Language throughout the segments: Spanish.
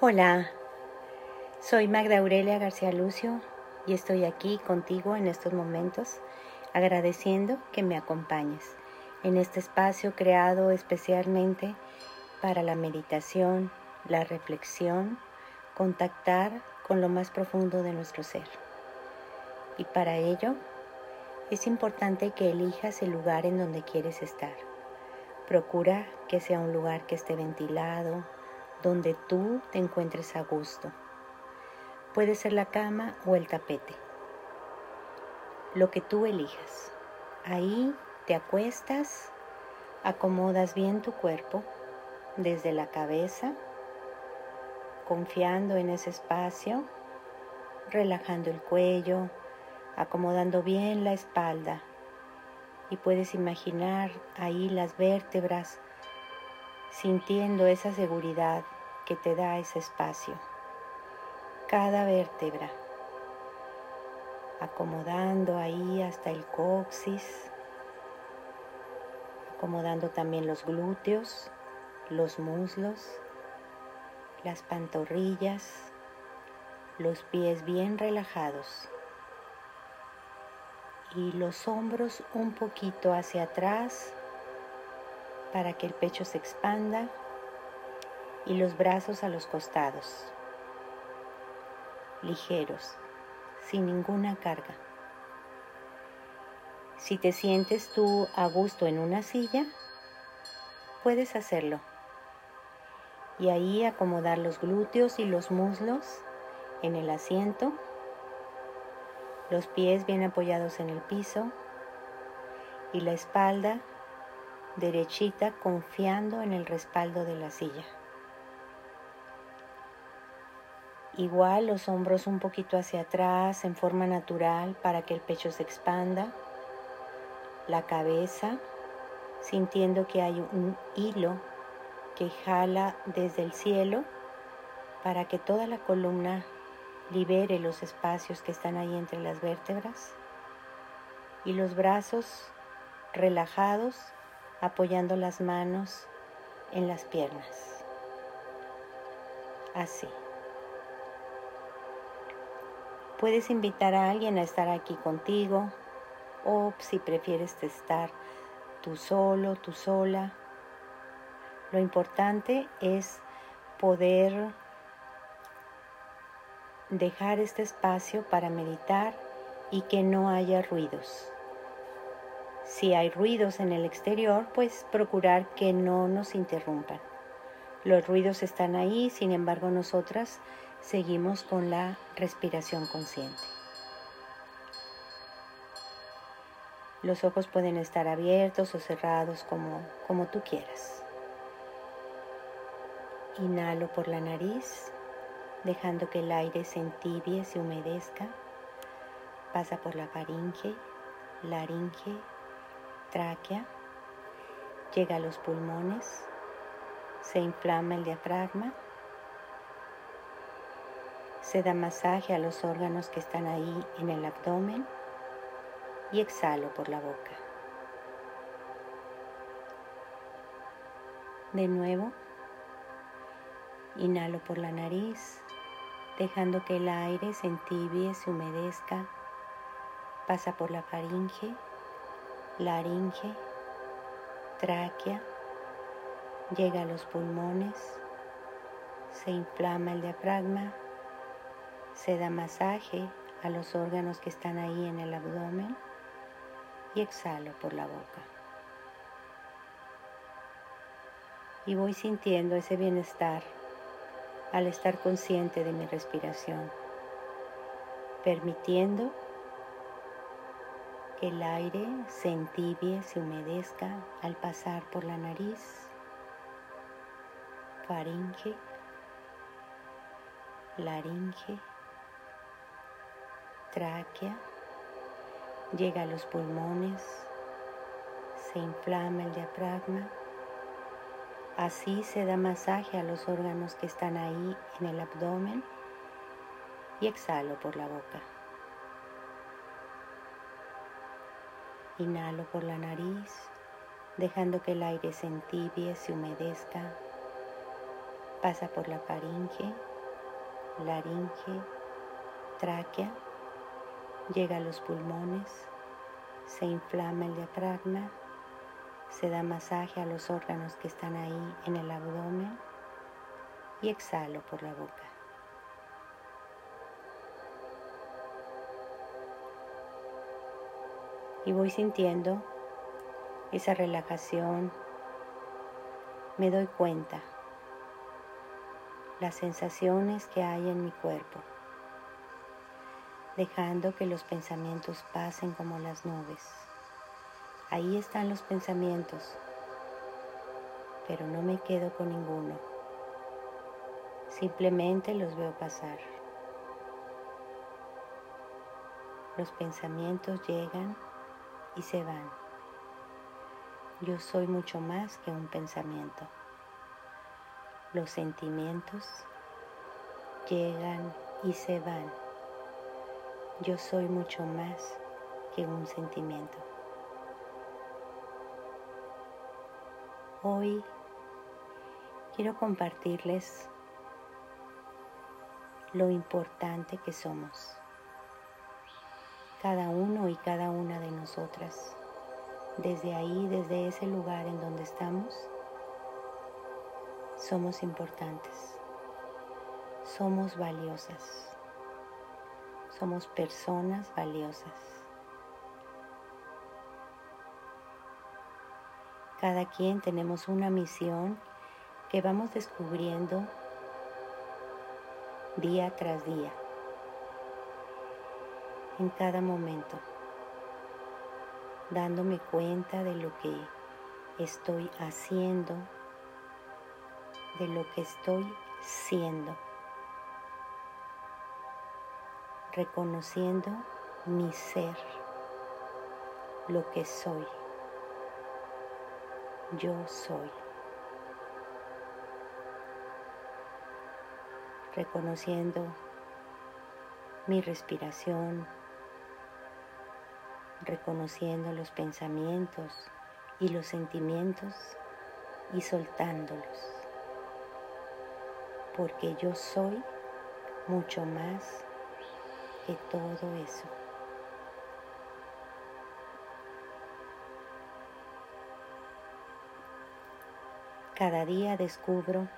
Hola, soy Magda Aurelia García Lucio y estoy aquí contigo en estos momentos agradeciendo que me acompañes en este espacio creado especialmente para la meditación, la reflexión, contactar con lo más profundo de nuestro ser. Y para ello es importante que elijas el lugar en donde quieres estar. Procura que sea un lugar que esté ventilado, donde tú te encuentres a gusto. Puede ser la cama o el tapete. Lo que tú elijas. Ahí te acuestas, acomodas bien tu cuerpo desde la cabeza, confiando en ese espacio, relajando el cuello, acomodando bien la espalda y puedes imaginar ahí las vértebras sintiendo esa seguridad que te da ese espacio. Cada vértebra, acomodando ahí hasta el coxis, acomodando también los glúteos, los muslos, las pantorrillas, los pies bien relajados y los hombros un poquito hacia atrás para que el pecho se expanda y los brazos a los costados, ligeros, sin ninguna carga. Si te sientes tú a gusto en una silla, puedes hacerlo. Y ahí acomodar los glúteos y los muslos en el asiento los pies bien apoyados en el piso y la espalda derechita confiando en el respaldo de la silla. Igual los hombros un poquito hacia atrás en forma natural para que el pecho se expanda. La cabeza sintiendo que hay un hilo que jala desde el cielo para que toda la columna libere los espacios que están ahí entre las vértebras y los brazos relajados apoyando las manos en las piernas. Así. Puedes invitar a alguien a estar aquí contigo o si prefieres estar tú solo, tú sola. Lo importante es poder dejar este espacio para meditar y que no haya ruidos. Si hay ruidos en el exterior, pues procurar que no nos interrumpan. Los ruidos están ahí, sin embargo nosotras seguimos con la respiración consciente. Los ojos pueden estar abiertos o cerrados como, como tú quieras. Inhalo por la nariz dejando que el aire se entibie, se humedezca, pasa por la faringe, laringe, tráquea, llega a los pulmones, se inflama el diafragma, se da masaje a los órganos que están ahí en el abdomen y exhalo por la boca. De nuevo, inhalo por la nariz, dejando que el aire se entibie, se humedezca, pasa por la faringe, laringe, tráquea, llega a los pulmones, se inflama el diafragma, se da masaje a los órganos que están ahí en el abdomen y exhalo por la boca. Y voy sintiendo ese bienestar al estar consciente de mi respiración, permitiendo que el aire se entibie, se humedezca al pasar por la nariz, faringe, laringe, tráquea, llega a los pulmones, se inflama el diafragma Así se da masaje a los órganos que están ahí en el abdomen y exhalo por la boca. Inhalo por la nariz, dejando que el aire se entibie, se humedezca, pasa por la faringe, laringe, tráquea, llega a los pulmones, se inflama el diafragma, se da masaje a los órganos que están ahí en el abdomen y exhalo por la boca. Y voy sintiendo esa relajación. Me doy cuenta las sensaciones que hay en mi cuerpo, dejando que los pensamientos pasen como las nubes. Ahí están los pensamientos, pero no me quedo con ninguno. Simplemente los veo pasar. Los pensamientos llegan y se van. Yo soy mucho más que un pensamiento. Los sentimientos llegan y se van. Yo soy mucho más que un sentimiento. Hoy quiero compartirles lo importante que somos, cada uno y cada una de nosotras. Desde ahí, desde ese lugar en donde estamos, somos importantes, somos valiosas, somos personas valiosas. Cada quien tenemos una misión que vamos descubriendo día tras día, en cada momento dándome cuenta de lo que estoy haciendo, de lo que estoy siendo, reconociendo mi ser, lo que soy. Yo soy. Reconociendo mi respiración, reconociendo los pensamientos y los sentimientos y soltándolos. Porque yo soy mucho más que todo eso. Cada día descubro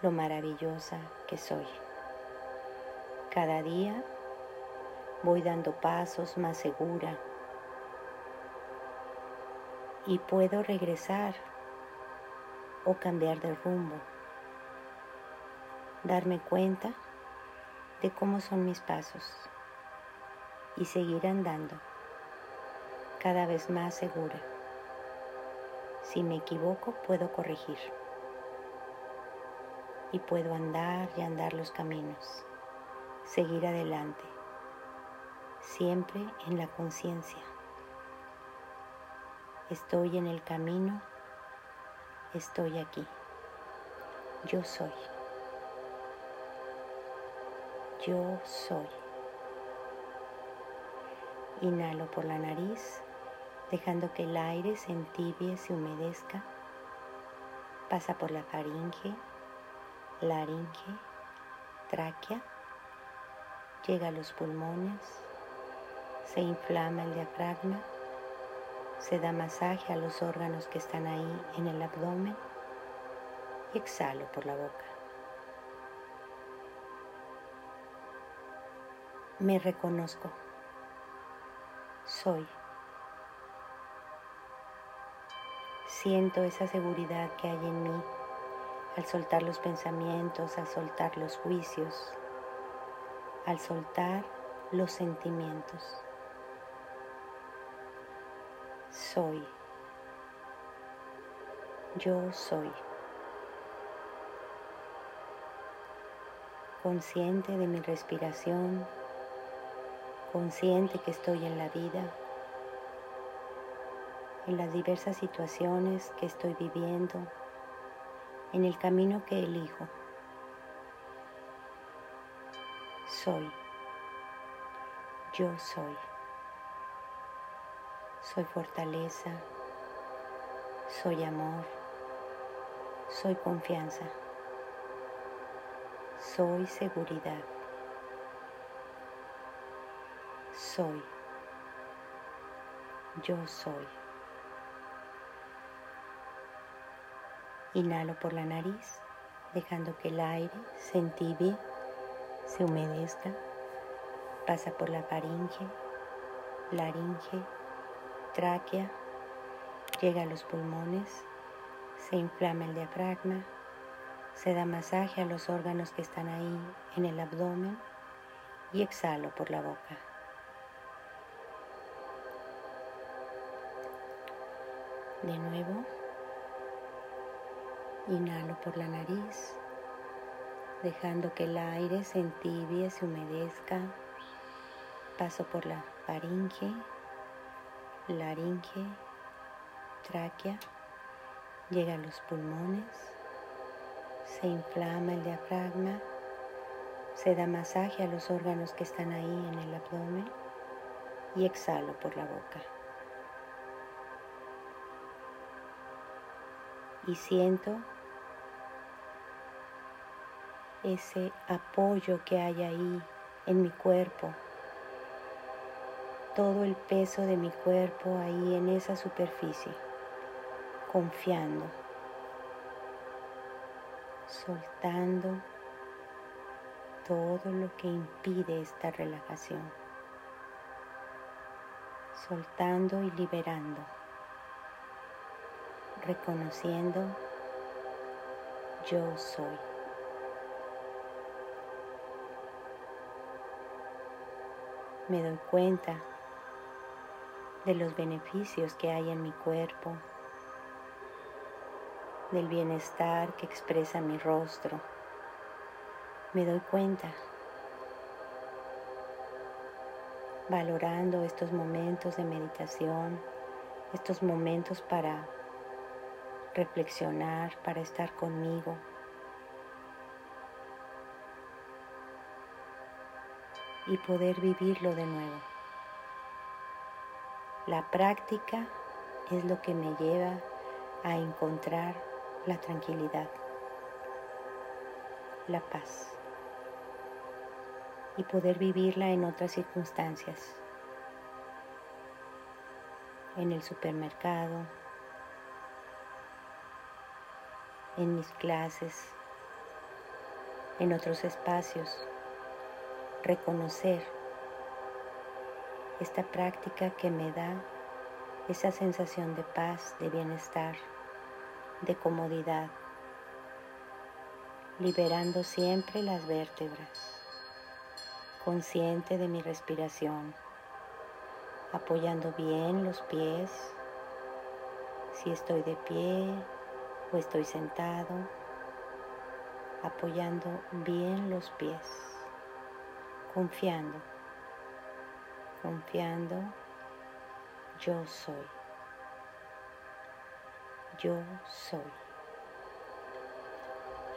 lo maravillosa que soy. Cada día voy dando pasos más segura. Y puedo regresar o cambiar de rumbo, darme cuenta de cómo son mis pasos y seguir andando cada vez más segura. Si me equivoco, puedo corregir. Y puedo andar y andar los caminos, seguir adelante siempre en la conciencia. Estoy en el camino, estoy aquí. Yo soy. Yo soy. Inhalo por la nariz, dejando que el aire se entibie, se humedezca. Pasa por la faringe, laringe, tráquea, llega a los pulmones, se inflama el diafragma, se da masaje a los órganos que están ahí en el abdomen y exhalo por la boca. Me reconozco. Soy. Siento esa seguridad que hay en mí al soltar los pensamientos, al soltar los juicios, al soltar los sentimientos. Soy. Yo soy. Consciente de mi respiración, consciente que estoy en la vida, en las diversas situaciones que estoy viviendo, en el camino que elijo. Soy. Yo soy. Soy fortaleza, soy amor, Soy confianza. Soy seguridad. Soy. Yo soy. Inhalo por la nariz, dejando que el aire se entibie, se humedezca, pasa por la faringe, laringe, tráquea, llega a los pulmones, se inflama el diafragma, se da masaje a los órganos que están ahí en el abdomen y exhalo por la boca. De nuevo, inhalo por la nariz, dejando que el aire se entibie, se humedezca. Paso por la faringe, laringe, tráquea, llega a los pulmones, se inflama el diafragma, se da masaje a los órganos que están ahí en el abdomen y exhalo por la boca. Y siento ese apoyo que hay ahí en mi cuerpo, todo el peso de mi cuerpo ahí en esa superficie, confiando, soltando todo lo que impide esta relajación, soltando y liberando reconociendo yo soy. Me doy cuenta de los beneficios que hay en mi cuerpo, del bienestar que expresa mi rostro. Me doy cuenta valorando estos momentos de meditación, estos momentos para reflexionar, para estar conmigo. y poder vivirlo de nuevo. La práctica es lo que me lleva a encontrar la tranquilidad, la paz y poder vivirla en otras circunstancias, en el supermercado, en mis clases, en otros espacios, reconocer esta práctica que me da esa sensación de paz, de bienestar, de comodidad, liberando siempre las vértebras, consciente de mi respiración, apoyando bien los pies, si estoy de pie, o estoy sentado apoyando bien los pies, confiando, confiando, yo soy, yo soy.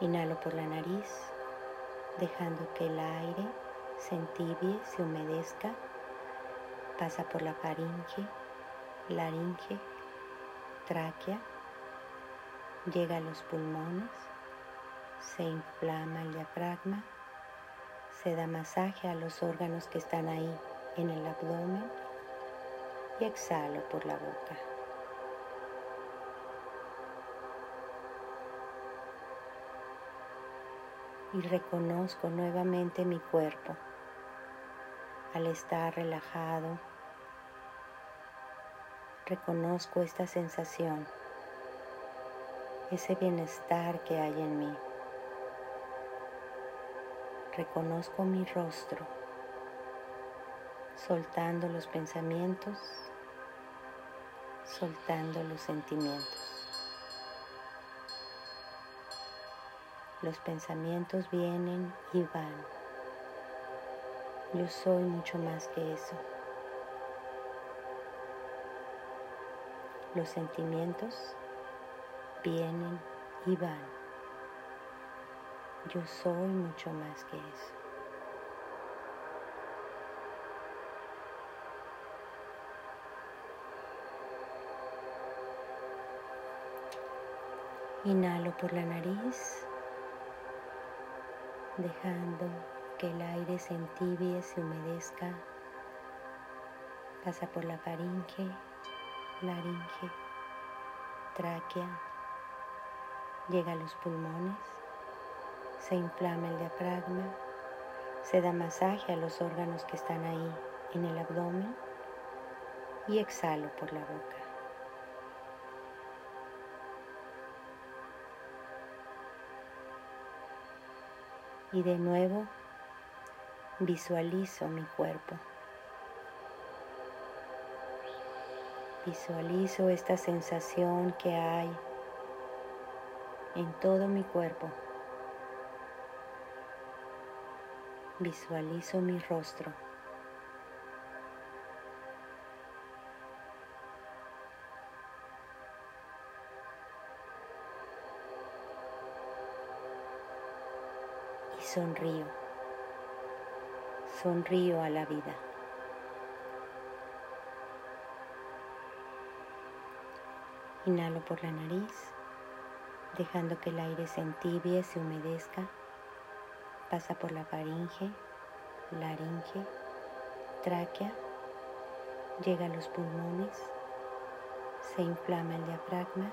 Inhalo por la nariz, dejando que el aire se entibie, se humedezca, pasa por la faringe, laringe, tráquea. Llega a los pulmones, se inflama el diafragma, se da masaje a los órganos que están ahí en el abdomen y exhalo por la boca. Y reconozco nuevamente mi cuerpo al estar relajado. Reconozco esta sensación ese bienestar que hay en mí. Reconozco mi rostro, soltando los pensamientos, soltando los sentimientos. Los pensamientos vienen y van. Yo soy mucho más que eso. Los sentimientos vienen y van. Yo soy mucho más que eso. Inhalo por la nariz, dejando que el aire se entibie, se humedezca. Pasa por la faringe, laringe, tráquea, llega a los pulmones, se inflama el diafragma, se da masaje a los órganos que están ahí en el abdomen y exhalo por la boca. Y de nuevo visualizo mi cuerpo. Visualizo esta sensación que hay en todo mi cuerpo. Visualizo mi rostro. Sonrío. Sonrío a la vida. Inhalo por la nariz, dejando que el aire se entibie, se humedezca. Pasa por la faringe, laringe, tráquea, llega a los pulmones, se inflama el diafragma,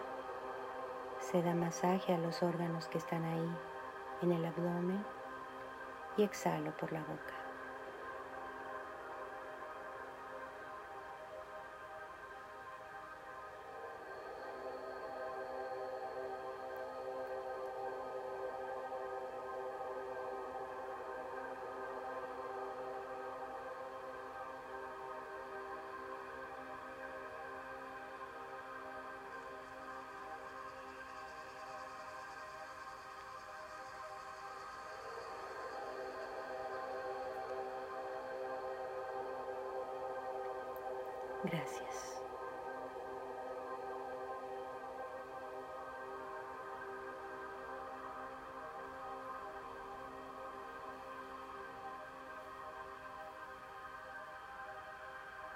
se da masaje a los órganos que están ahí en el abdomen y exhalo por la boca. Gracias.